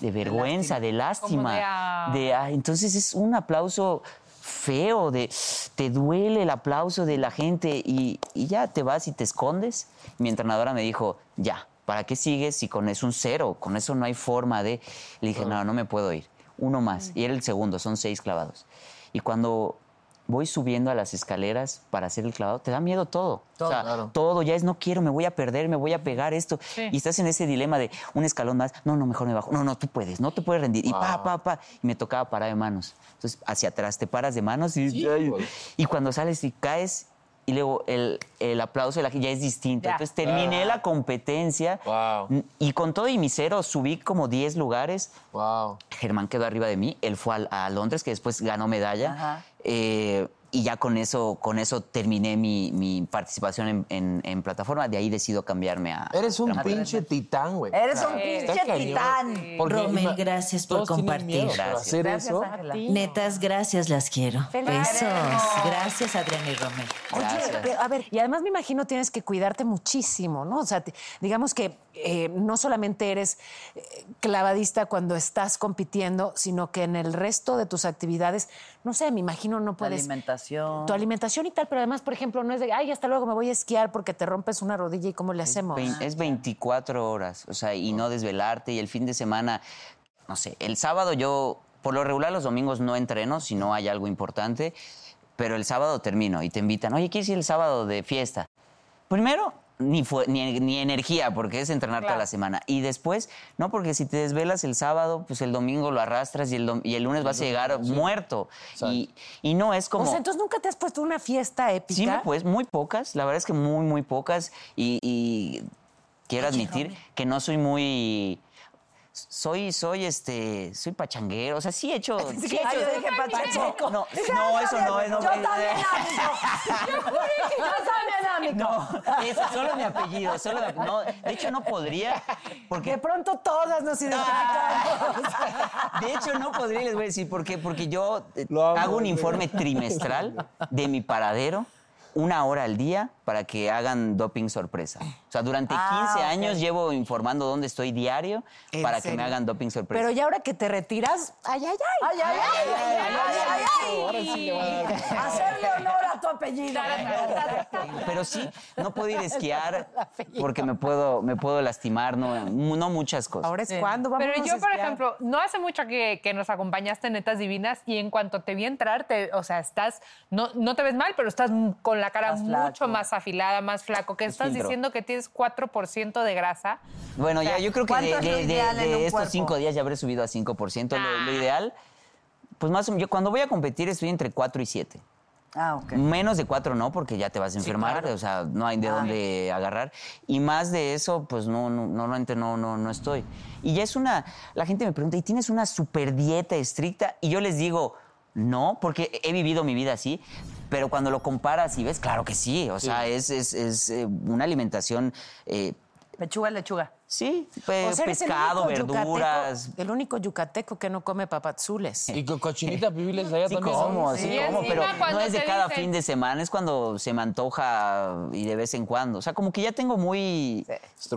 de vergüenza, de lástima.
De, ah.
de, ah, entonces es un aplauso feo, de te duele el aplauso de la gente y, y ya te vas y te escondes. Mi entrenadora me dijo, ya, ¿para qué sigues si con es un cero? Con eso no hay forma de... Le dije, no, no me puedo ir. Uno más. Y era el segundo, son seis clavados. Y cuando voy subiendo a las escaleras para hacer el clavado, te da miedo todo.
Todo,
O sea,
claro.
todo, ya es no quiero, me voy a perder, me voy a pegar esto. Y estás en ese dilema de un escalón más, no, no, mejor me bajo. No, no, tú puedes, no te puedes rendir. Y pa, pa, pa. Y me tocaba parar de manos. Entonces, hacia atrás, te paras de manos y, ay,
güey.
y cuando sales y caes, y luego el, el aplauso de la gente ya es distinto.
Ya.
Entonces terminé la competencia
Wow.
y con todo y mi cero subí como 10 lugares.
Wow.
Germán quedó arriba de mí, él fue al- a, Londres, que después ganó medalla.
Ajá.
Eh, y ya con eso, con eso terminé mi, mi participación en, en- en plataforma. De ahí decido cambiarme a.
Eres un pinche titán, güey.
Eres un
Está
pinche
cañón.
titán.
Rommel,
ima-
gracias por compartir.
Gracias.
hacer
Gracias,
eso.
Netas, gracias, las quiero.
Felicidades.
Besos. Gracias, Adriana y Rommel.
Oye, pero, a ver, y además me imagino tienes que cuidarte muchísimo, ¿no? O sea, te- digamos que eh, no solamente eres eh, clavadista cuando estás compitiendo, sino que en el resto de tus actividades, no sé, me imagino no
Tu
puedes...
alimentación.
Tu alimentación y tal, pero además, por ejemplo, no es de, ay, hasta luego me voy a esquiar porque te rompes una rodilla y cómo le hacemos.
Vein- Es 24 horas, o sea, y no desvelarte. Y el fin de semana, no sé, el sábado yo, por lo regular los domingos no entreno si no hay algo importante, pero el sábado termino y te invitan, oye, ¿quieres ir el sábado de fiesta? Primero, ni, fue- ni, ni energía, porque es entrenar toda la semana. Y después, no, porque si te desvelas el sábado, pues el domingo lo arrastras y el, y el lunes vas a llegar muerto. Y, y no es como...
O sea, entonces nunca te has puesto una fiesta épica.
Sí, pues muy pocas, la verdad es que muy, muy pocas. Y, y quiero admitir que no soy muy. Soy, soy, este, soy pachanguero, o sea, sí he hecho... Sí he
Ah,
hecho
yo dije Pacheco.
No, no,
ah,
eso
yo
no,
también,
no,
Yo también, amigo. Yo también, amigo.
No, eso, solo mi apellido, solo mi- no, de hecho no podría, porque
De pronto todas nos identificamos.
De hecho, no podría, les voy a decir por qué. Porque yo eh,
amo,
hago un informe trimestral de mi paradero, una hora al día, para que hagan doping sorpresa. O sea, durante 15
Ah, ok.
años llevo informando dónde estoy diario
¿En
para que
serio?
me hagan doping sorpresa.
Pero ya ahora que te retiras, ay, ay, ay.
Ay, ay, ay, ay, ay, ay. Hacerle honor a tu apellido.
Pero sí, no puedo ir a esquiar porque me puedo, me puedo lastimar, no, no muchas cosas.
Ahora es cuando vamos
Pero yo, por ejemplo, no hace mucho que, que nos acompañaste en Netas Divinas y en cuanto te vi entrar, te, o sea, estás, no, no te ves mal, pero estás con la cara
Más
mucho
flaco.
más afilada, más flaco, que estás
filtro.
diciendo que tienes 4% de grasa.
Bueno, ya yo creo que
¿cuánto
de,
es
de- de- de estos
cuerpo?
cinco días ya habré subido a 5%. Lo, lo ideal, pues más o menos, yo cuando voy a competir estoy entre 4 y 7.
Ah, ok.
Menos de cuatro no, porque ya te vas a enfermar, o sea, no hay de dónde agarrar. Y más de eso, pues no, no, normalmente no, no, no estoy. Y ya es una, la gente me pregunta, ¿y tienes una super dieta estricta? Y yo les digo, no, porque he vivido mi vida así. Pero cuando lo comparas y ves, claro que sí. O sea, es, es, es, eh, una alimentación, eh,
Lechuga, lechuga.
sí, pe-
O sea, eres el
pescado, verduras.
yucateco- el único yucateco que no come papazules.
Y con cochinitas pibiles allá
Sí,
también.
como, sí,
Sí,
como, pero no es de cada fin de semana, es cuando se me antoja y de vez en cuando. O sea, como que ya tengo muy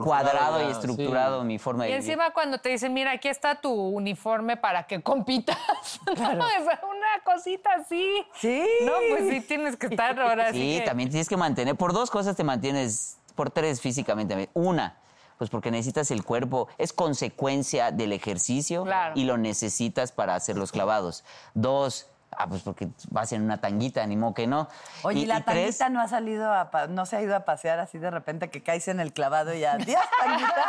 cuadrado y estructurado
sí.
mi forma de
Y
vivir.
encima cuando te dicen, mira, aquí está tu uniforme para que compitas. No, es una cosita así.
Sí.
No, pues sí tienes que estar ahora sí.
Sí,
que-
también tienes que mantener, por dos cosas te mantienes, por tres físicamente. Una, pues porque necesitas el cuerpo, es consecuencia del ejercicio
Claro.
y lo necesitas para hacer los clavados. Dos, ah, pues porque vas en una tanguita, ni modo que no.
Oye, ¿y, la
tres,
tanguita no ha salido a pa- no se ha ido a pasear así de repente que caes en el clavado y ya. ¿Días, tanguita?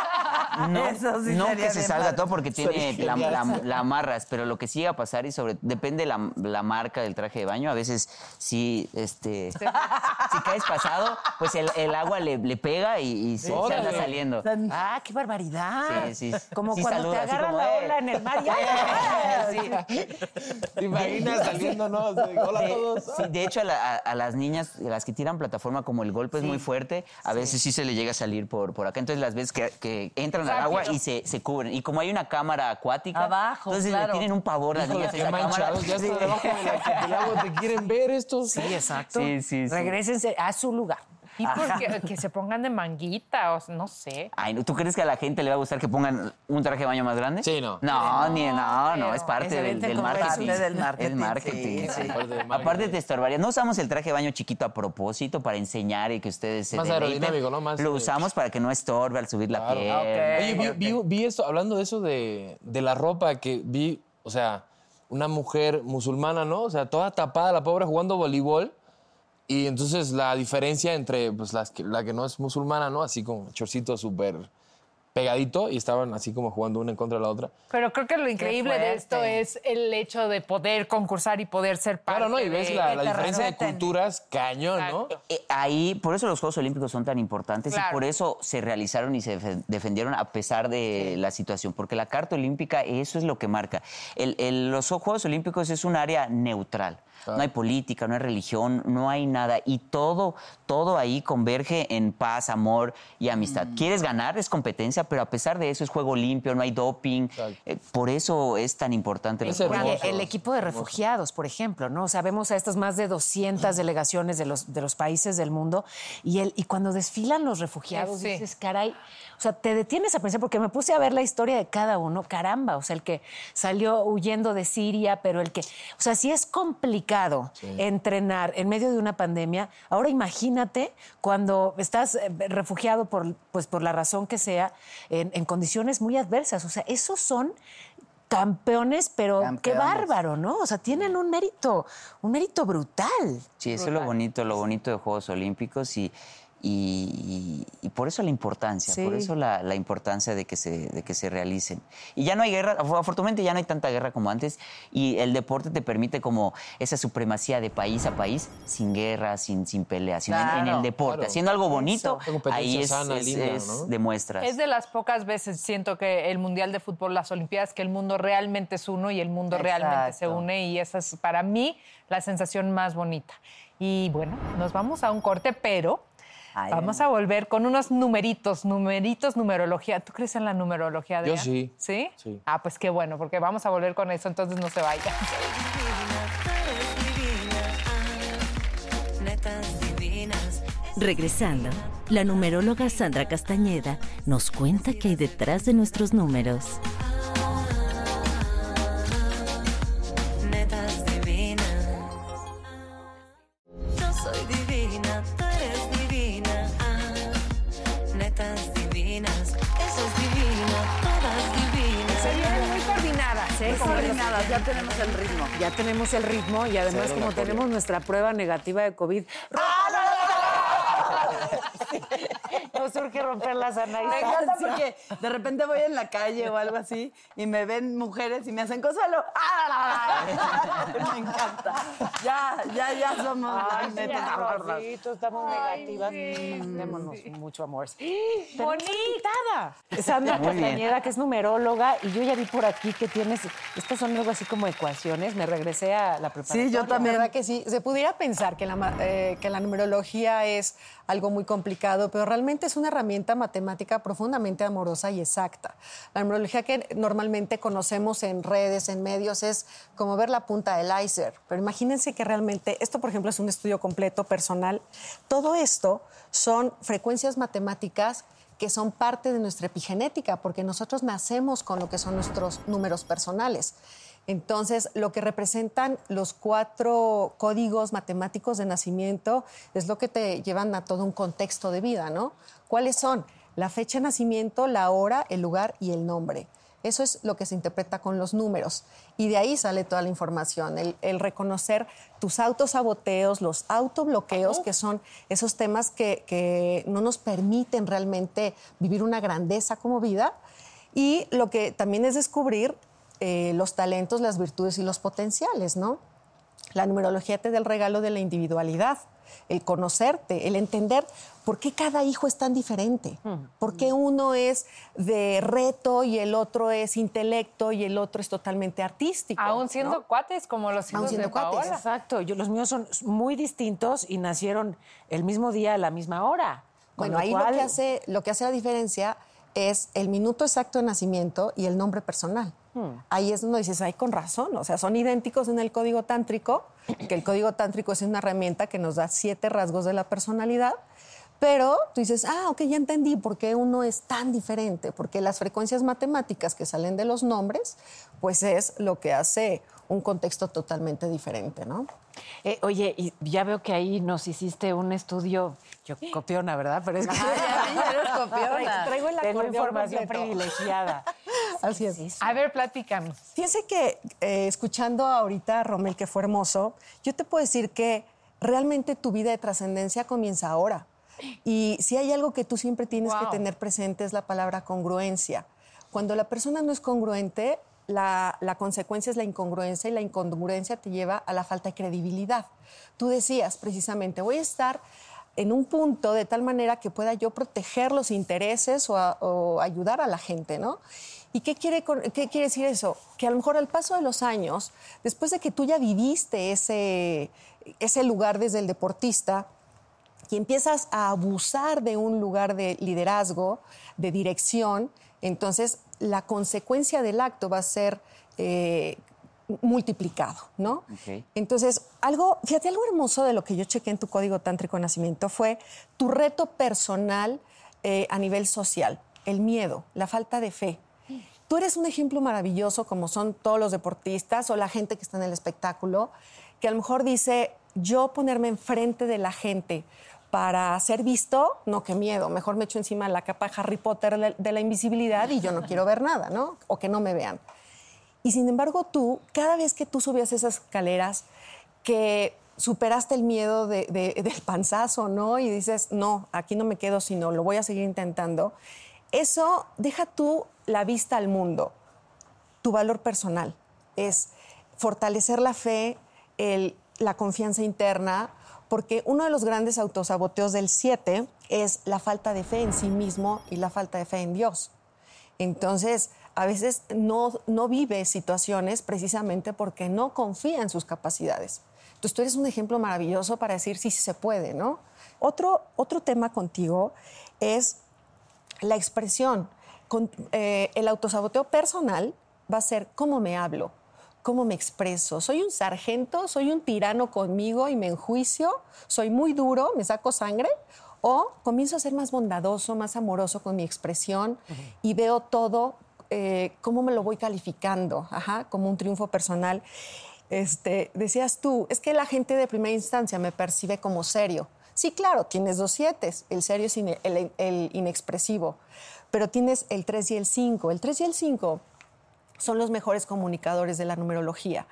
No,
Eso sí
no que se salga todo porque tiene la,
genial.
la- la amarras, pero lo que sí va a pasar y sobre depende la, la marca del traje de baño, a veces sí, este, si caes pasado, pues el, el agua le, le pega y, y se, se anda saliendo.
Ah, qué barbaridad.
Sí, sí.
Como
Sí
cuando
saluda,
te
así
agarra
como,
la
"Eh".
ola en el mar. y ¡ay!
¿Te imaginas Así, Hola a
De,
todos.
sí, de hecho, a, la- a- las niñas, a las que tiran plataforma, como el golpe es muy fuerte, a veces sí se le llega a salir por, por acá. Entonces, las veces que, que entran al agua y se, se cubren. Y como hay una cámara acuática,
Abajo,
entonces
claro.
le tienen un pavor las
Híjole,
niñas a
qué
esa cámara.
manchados, ya está debajo de la- del agua, ¿te quieren ver estos?
Sí, exacto.
Sí, sí, sí.
Regrésense a su lugar.
Y porque, que se pongan de manguita, o no sé.
Ay, ¿no? ¿tú crees que a la gente le va a gustar que pongan un traje de baño más grande?
Sí, no.
No, ni no, no, es parte del, del marketing.
parte del marketing,
Es marketing.
sí,
sí.
sí.
Parte del marketing.
Aparte te estorbaría. No usamos el traje de baño chiquito a propósito para enseñar y que ustedes se
Más
deleiten.
aerodinámico, ¿no? Más,
Lo
eh,
usamos para que no estorbe al subir la piel.
Oye, vi, vi- vi esto, hablando de eso de, de la ropa, que vi, o sea, una mujer musulmana, ¿no? O sea, toda tapada, la pobre, jugando voleibol. Y entonces la diferencia entre pues, las que- la que no es musulmana, ¿no? Así con chorcito súper pegadito y estaban así como jugando una en contra de la otra.
Pero creo que lo increíble de esto es el hecho de poder concursar y poder ser parte
Claro, ¿no? Y ves
de-
la, diferencia de culturas cañón, ¿no?
Exacto.
Eh, Ahí, por eso los Juegos Olímpicos son tan importantes
Claro.
y por eso se realizaron y se defe- defendieron a pesar de la situación, porque la Carta Olímpica eso es lo que marca. El- el- los Juegos Olímpicos es un área neutral. No hay política, no hay religión, no hay nada. Y todo, todo ahí converge en paz, amor y amistad. Quieres ganar, es competencia, pero a pesar de eso es juego limpio, no hay doping. Eh, por eso es tan importante
Es hermoso.
el equipo de refugiados, por ejemplo, ¿no? O sea, vemos a estas más de 200 delegaciones de los, de los países del mundo y, el, y cuando desfilan los refugiados
Sí.
dices, caray, o sea, te detienes a pensar, porque me puse a ver la historia de cada uno, caramba, o sea, el que salió huyendo de Siria, pero el que, o sea, si es complicado entrenar en medio de una pandemia, ahora imagínate cuando estás eh, refugiado por, pues, por la razón que sea, en, en condiciones muy adversas, o sea, esos son campeones, pero qué bárbaro, ¿no? O sea, tienen un mérito, un mérito brutal.
Sí, eso es lo bonito, lo bonito de Juegos Olímpicos y, y, y por eso la importancia,
Sí.
por eso la, la importancia de que, se, de que se realicen. Y ya no hay guerra, af- afortunadamente ya no hay tanta guerra como antes y el deporte te permite como esa supremacía de país a país sin guerra, sin, sin pelea, sino en- en,
Claro,
el deporte,
claro.
haciendo algo bonito, ahí es,
sana,
es-
linda,
es-
¿no?
demuestras.
Es de las pocas veces siento que el Mundial de Fútbol, las Olimpiadas, que el mundo realmente es uno y el mundo realmente se
Exacto.
une y esa es para mí la sensación más bonita. Y bueno, nos vamos a un corte, pero
Ay,
vamos a volver con unos numeritos, numeritos, numerología. ¿Tú crees en la numerología?
Yo sí.
¿Sí?
Sí.
Ah, pues qué bueno, porque vamos a volver con eso, entonces no se
divinas.
Regresando, la numeróloga Sandra Castañeda nos cuenta qué hay detrás de nuestros números.
Ya tenemos el ritmo.
Ya tenemos el ritmo y además como tenemos nuestra prueba negativa de COVID. Nos surge romper la sana
Me encanta porque de repente voy en la calle o algo así y me ven mujeres y me hacen consuelo. ¡Ah! Me encanta. Ya, ya, ya somos las netas.
estamos negativas. Démonos mucho amor.
¡Bonita!
Sandra
Muy bien.
Castañeda, que es numeróloga, y yo ya vi por aquí que tienes, estas son algo así como ecuaciones, me regresé a la preparación.
Sí, yo también.
¿Verdad que sí? Se pudiera pensar que la, eh, que la numerología es algo muy complicado, pero realmente es una herramienta matemática profundamente amorosa y exacta. La numerología que normalmente conocemos en redes, en medios, es como ver la punta del iceberg. Pero imagínense que realmente, esto por ejemplo es un estudio completo, personal. Todo esto son frecuencias matemáticas que son parte de nuestra epigenética, porque nosotros nacemos con lo que son nuestros números personales. Entonces, lo que representan los cuatro códigos matemáticos de nacimiento es lo que te llevan a todo un contexto de vida, ¿no? ¿Cuáles son? La fecha de nacimiento, la hora, el lugar y el nombre. Eso es lo que se interpreta con los números. Y de ahí sale toda la información, el, el reconocer tus autosaboteos, los autobloqueos, que son esos temas que, que no nos permiten realmente vivir una grandeza como vida. Y lo que también es descubrir eh, los talentos, las virtudes y los potenciales, ¿no? La numerología te da el regalo de la individualidad, el conocerte, el entender por qué cada hijo es tan diferente, por qué uno es de reto y el otro es intelecto y el otro es totalmente artístico.
Aún siendo
¿no?
cuates como los hijos
siendo
de
cuates.
Paola.
Exacto, yo, los míos son muy distintos y nacieron el mismo día a la misma hora.
Bueno,
lo
ahí
cual-
lo, que hace, lo que hace la diferencia es el minuto exacto de nacimiento y el nombre personal. Ahí es donde dices, ay, con razón, o sea, son idénticos en el código tántrico, que el código tántrico es una herramienta que nos da siete rasgos de la personalidad, pero tú dices, ah, ok, ya entendí por qué uno es tan diferente, porque las frecuencias matemáticas que salen de los nombres, pues es lo que hace un contexto totalmente diferente, ¿no?
Eh, oye, y ya veo que ahí nos hiciste un estudio, yo copiona, ¿verdad? Pero es que
copiona.
traigo,
el
tengo información
completo.
privilegiada.
Así es.
A ver, platícanos.
Fíjense que eh, escuchando ahorita a Romel, que fue hermoso, yo te puedo decir que realmente tu vida de trascendencia comienza ahora. Y si hay algo que tú siempre tienes
Wow.
que tener presente es la palabra congruencia. Cuando la persona no es congruente, la, consecuencia es la incongruencia y la incongruencia te lleva a la falta de credibilidad. Tú decías precisamente, voy a estar en un punto de tal manera que pueda yo proteger los intereses o, o ayudar a la gente, ¿no? ¿Y qué quiere, qué quiere decir eso? Que a lo mejor al paso de los años, después de que tú ya viviste ese, ese lugar desde el deportista, y empiezas a abusar de un lugar de liderazgo, de dirección, entonces la consecuencia del acto va a ser eh, multiplicado, ¿no?
Ok.
Entonces, algo, fíjate, algo hermoso de lo que yo chequé en tu código tántrico de nacimiento fue tu reto personal eh, a nivel social, el miedo, la falta de fe. Tú eres un ejemplo maravilloso, como son todos los deportistas o la gente que está en el espectáculo, que a lo mejor dice, yo ponerme enfrente de la gente para ser visto, no, qué miedo, mejor me echo encima la capa Harry Potter de- la invisibilidad y yo no quiero ver nada, ¿no? O que no me vean. Y sin embargo tú, cada vez que tú subías esas escaleras, que superaste el miedo de- de- del panzazo, ¿no? Y dices, no, aquí no me quedo, sino lo voy a seguir intentando. Eso deja tú la vista al mundo. Tu valor personal es fortalecer la fe, la confianza interna, porque uno de los grandes autosaboteos del 7 es la falta de fe en sí mismo y la falta de fe en Dios. Entonces, a veces no, no vive situaciones precisamente porque no confía en sus capacidades. Entonces, tú eres un ejemplo maravilloso para decir sí se puede, ¿no? Otro, otro tema contigo es la expresión. Con- eh, el autosaboteo personal va a ser cómo me hablo, cómo me expreso. ¿Soy un sargento? ¿Soy un tirano conmigo y me enjuicio? ¿Soy muy duro? ¿Me saco sangre? ¿O comienzo a ser más bondadoso, más amoroso con mi expresión y veo todo, eh, cómo me lo voy calificando, Ajá, como un triunfo personal? Este, decías tú, es que la gente de primera instancia me percibe como serio. Sí, claro, tienes dos siete, el serio es ine- el, inexpresivo, pero tienes el 3 y el 5. El 3 y el 5 son los mejores comunicadores de la numerología.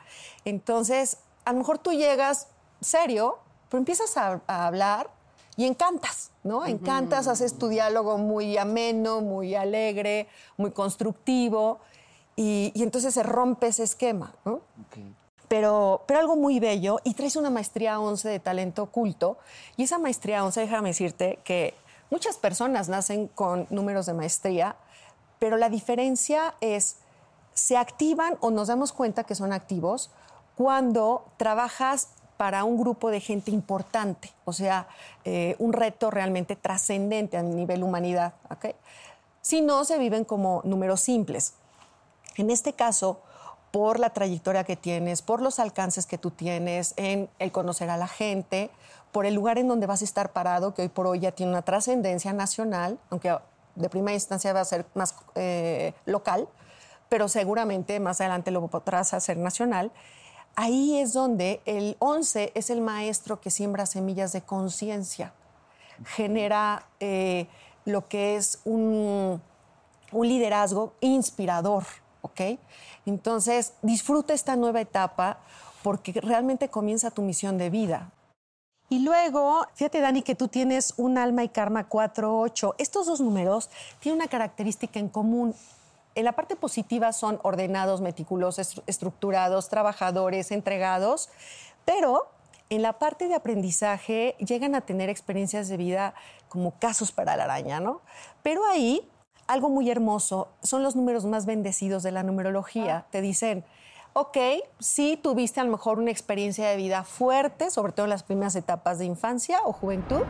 Entonces, a lo mejor tú llegas serio, pero empiezas a, a hablar y encantas, ¿no? Encantas, haces tu diálogo muy ameno, muy alegre, muy constructivo, y, y entonces se rompe ese esquema, ¿no? pero, pero algo muy bello y traes una maestría 11 de talento oculto y esa maestría 11, déjame decirte que muchas personas nacen con números de maestría, pero la diferencia es, se activan o nos damos cuenta que son activos cuando trabajas para un grupo de gente importante, o sea, eh, un reto realmente trascendente a nivel humanidad. ¿ok? Si no, se viven como números simples. En este caso, por la trayectoria que tienes, por los alcances que tú tienes, en el conocer a la gente, por el lugar en donde vas a estar parado, que hoy por hoy ya tiene una trascendencia nacional, aunque de primera instancia va a ser más eh, local, pero seguramente más adelante lo podrás hacer nacional. Ahí es donde el 11 es el maestro que siembra semillas de conciencia, genera eh, lo que es un, un liderazgo inspirador, ¿ok? Entonces, disfruta esta nueva etapa porque realmente comienza tu misión de vida. Y luego, fíjate Dani que tú tienes un alma y karma 4-8. Estos dos números tienen una característica en común. En la parte positiva son ordenados, meticulosos, estru- estructurados, trabajadores, entregados, Pero en la parte de aprendizaje llegan a tener experiencias de vida como casos para la araña, ¿no? Pero ahí, algo muy hermoso, son los números más bendecidos de la numerología. Te dicen, ok, sí tuviste a lo mejor una experiencia de vida fuerte, sobre todo en las primeras etapas de infancia o juventud,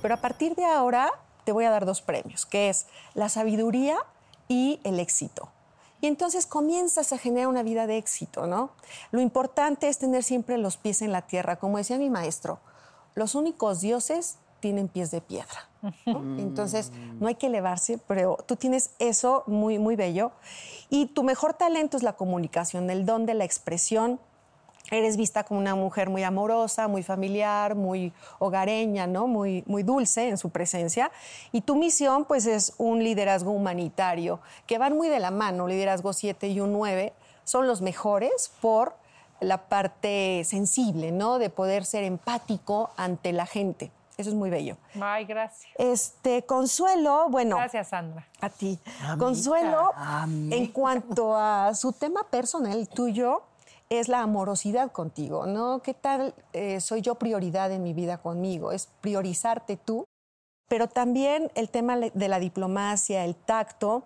pero a partir de ahora te voy a dar dos premios, que es la sabiduría y el éxito. Y entonces comienzas a generar una vida de éxito, ¿no? Lo importante es tener siempre los pies en la tierra. Como decía mi maestro, los únicos dioses tienen pies de piedra. ¿no? Entonces, no hay que elevarse, pero tú tienes eso muy, muy bello. Y tu mejor talento es la comunicación, el don de la expresión. Eres vista como una mujer muy amorosa, muy familiar, muy hogareña, ¿no? Muy, muy dulce en su presencia. Y tu misión, pues, es un liderazgo humanitario, que van muy de la mano. Liderazgo 7 y un 9 son los mejores por la parte sensible, ¿no? De poder ser empático ante la gente. Eso es muy bello.
Ay, gracias.
Este, Consuelo, bueno.
Gracias, Sandra.
A ti. Consuelo, en cuanto a su tema personal, tuyo, es la amorosidad contigo, ¿no? ¿Qué tal eh, soy yo prioridad en mi vida conmigo? Es priorizarte tú, pero también el tema de la diplomacia, el tacto,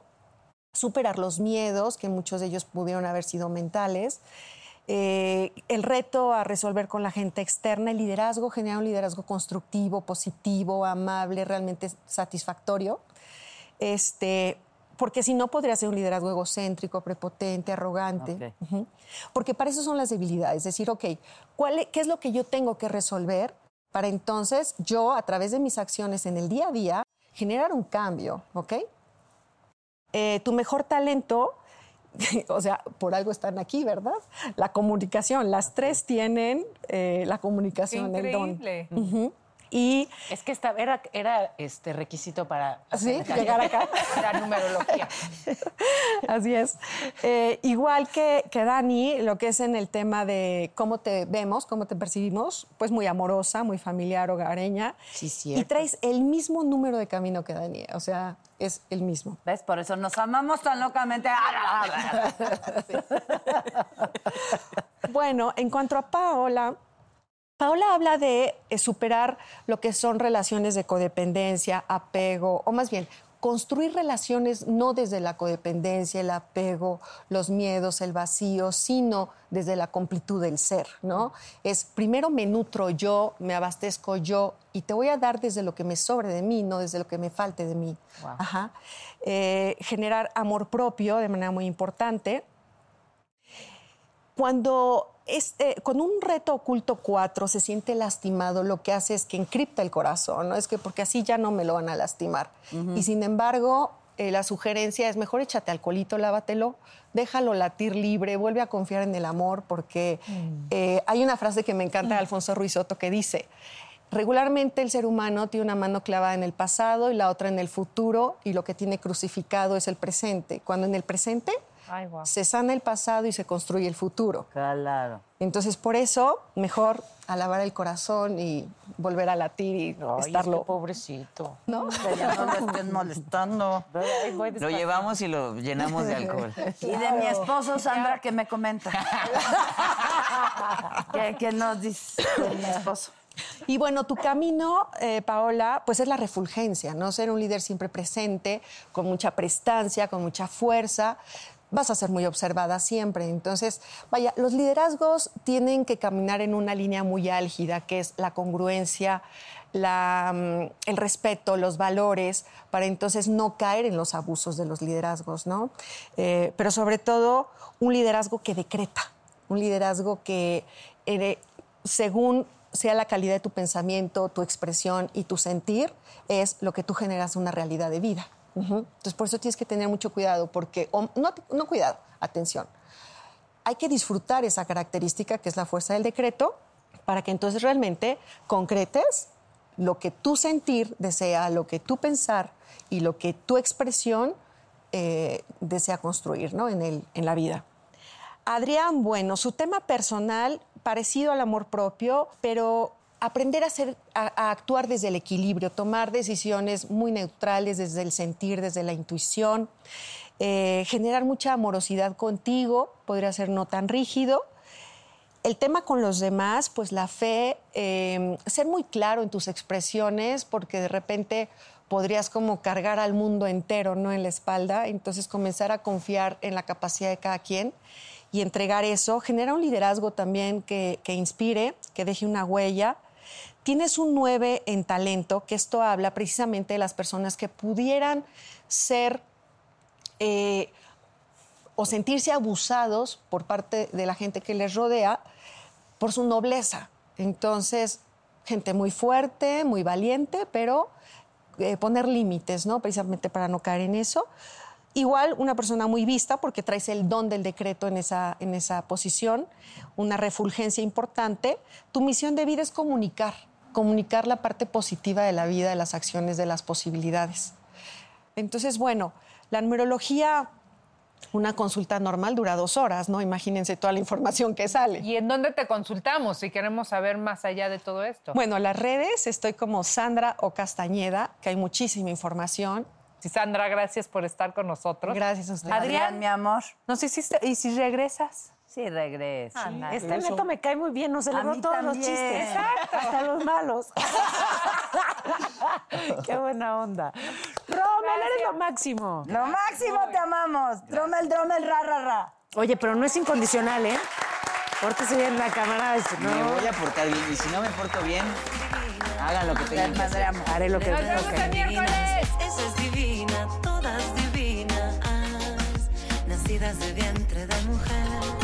superar los miedos, que muchos de ellos pudieron haber sido mentales, eh, el reto a resolver con la gente externa, el liderazgo, generar un liderazgo constructivo, positivo, amable, realmente satisfactorio. Este, porque si no podría ser un liderazgo egocéntrico, prepotente, arrogante. Ujú. Porque para eso son las debilidades. Decir, ok, ¿cuál e- ¿qué es lo que yo tengo que resolver para entonces yo, a través de mis acciones en el día a día, generar un cambio? ¿Ok? Eh, tu mejor talento, o sea, por algo están aquí, ¿verdad? La comunicación. Las tres tienen eh, la comunicación, el don.
increíble.
Ujú. Y
Es que esta, era, era este requisito para
Sí, llegar acá.
La numerología.
Así es. Eh, igual que, que Dani, lo que es en el tema de cómo te vemos, cómo te percibimos, pues muy amorosa, muy familiar, hogareña.
Sí,
Y
cierto.
traes el mismo número de camino que Dani, o sea, es el mismo.
¿Ves? Por eso nos amamos tan locamente.
Bueno, en cuanto a Paola, Paola habla de eh, superar lo que son relaciones de codependencia, apego, o más bien, construir relaciones no desde la codependencia, el apego, los miedos, el vacío, sino desde la completud del ser, ¿no? Es primero me nutro yo, me abastezco yo y te voy a dar desde lo que me sobre de mí, no desde lo que me falte de mí. Ajá. Eh, generar amor propio de manera muy importante cuando eh, con un reto oculto 4 se siente lastimado, lo que hace es que encripta el corazón, ¿no? Es que porque así ya no me lo van a lastimar. Y sin embargo, eh, la sugerencia es mejor échate alcoholito, lávatelo, déjalo latir libre, vuelve a confiar en el amor, porque eh, hay una frase que me encanta de Alfonso Ruiz Soto que dice, regularmente el ser humano tiene una mano clavada en el pasado y la otra en el futuro, y lo que tiene crucificado es el presente. Cuando en el presente
Ay,
se sana el pasado y se construye el futuro.
Claro.
Entonces, por eso, mejor alabar el corazón y volver a latir y
Ay,
estarlo.
que pobrecito.
¿No?
Que ya no lo estén molestando.
Lo llevamos y lo llenamos de alcohol.
Y de mi esposo, Sandra, que me comenta. ¿Qué, qué nos dice de mi esposo?
Y bueno, tu camino, eh, Paola, pues es la refulgencia, ¿no? Ser un líder siempre presente, con mucha prestancia, con mucha fuerza. Vas a ser muy observada siempre. Entonces, vaya, los liderazgos tienen que caminar en una línea muy álgida, que es la congruencia, mm, el respeto, los valores, para entonces no caer en los abusos de los liderazgos, ¿no? Eh, pero sobre todo, un liderazgo que decreta, un liderazgo que, eh, según sea la calidad de tu pensamiento, tu expresión y tu sentir, es lo que tú generas una realidad de vida. Entonces, por eso tienes que tener mucho cuidado, porque, no cuidado, atención. Hay que disfrutar esa característica que es la fuerza del decreto para que entonces realmente concretes lo que tu sentir desea, lo que tu pensar y lo que tu expresión eh, desea construir ¿no? en, el, en la vida. Adrián, bueno, su tema personal parecido al amor propio, pero aprender a, hacer, a, a actuar desde el equilibrio, tomar decisiones muy neutrales desde el sentir, desde la intuición, eh, generar mucha amorosidad contigo, podría ser no tan rígido, el tema con los demás, pues la fe, eh, ser muy claro en tus expresiones, porque de repente podrías como cargar al mundo entero, ¿no? En la espalda. Entonces comenzar a confiar en la capacidad de cada quien y entregar eso. Genera un liderazgo también que, que inspire, que deje una huella. Tienes un 9 en talento, que esto habla precisamente de las personas que pudieran ser eh, o sentirse abusados por parte de la gente que les rodea por su nobleza. Entonces, gente muy fuerte, muy valiente, pero eh, poner límites, ¿no? Precisamente para no caer en eso. Igual una persona muy vista porque traes el don del decreto en esa, en esa posición, una refulgencia importante. Tu misión de vida es comunicar, comunicar la parte positiva de la vida, de las acciones, de las posibilidades. Entonces, bueno, la numerología, una consulta normal dura dos horas, ¿no? Imagínense toda la información que sale.
¿Y en dónde te consultamos si queremos saber más allá de todo esto?
Bueno, las redes, estoy como Sandra o Castañeda, que hay muchísima información.
Sí, Sandra, gracias por estar con nosotros.
Gracias a usted.
Adrián,
mi amor.
¿nos hiciste? ¿Y si regresas?
Sí, regreso.
Este neto me cae muy bien, nos celebró todos los chistes. Hasta los malos. Qué buena onda. Rommel, eres lo máximo.
Lo máximo te amamos. Dromel, dromel, ra, ra, ra.
Oye, pero no es incondicional, ¿eh? Pórtese bien la cámara. esto,
Me
¿no?
voy a portar bien y si no me porto bien, hagan lo que tengan que hacer.
Haré lo que
Nos vemos el miércoles.
Esa es divina, todas divinas, nacidas de vientre de mujer.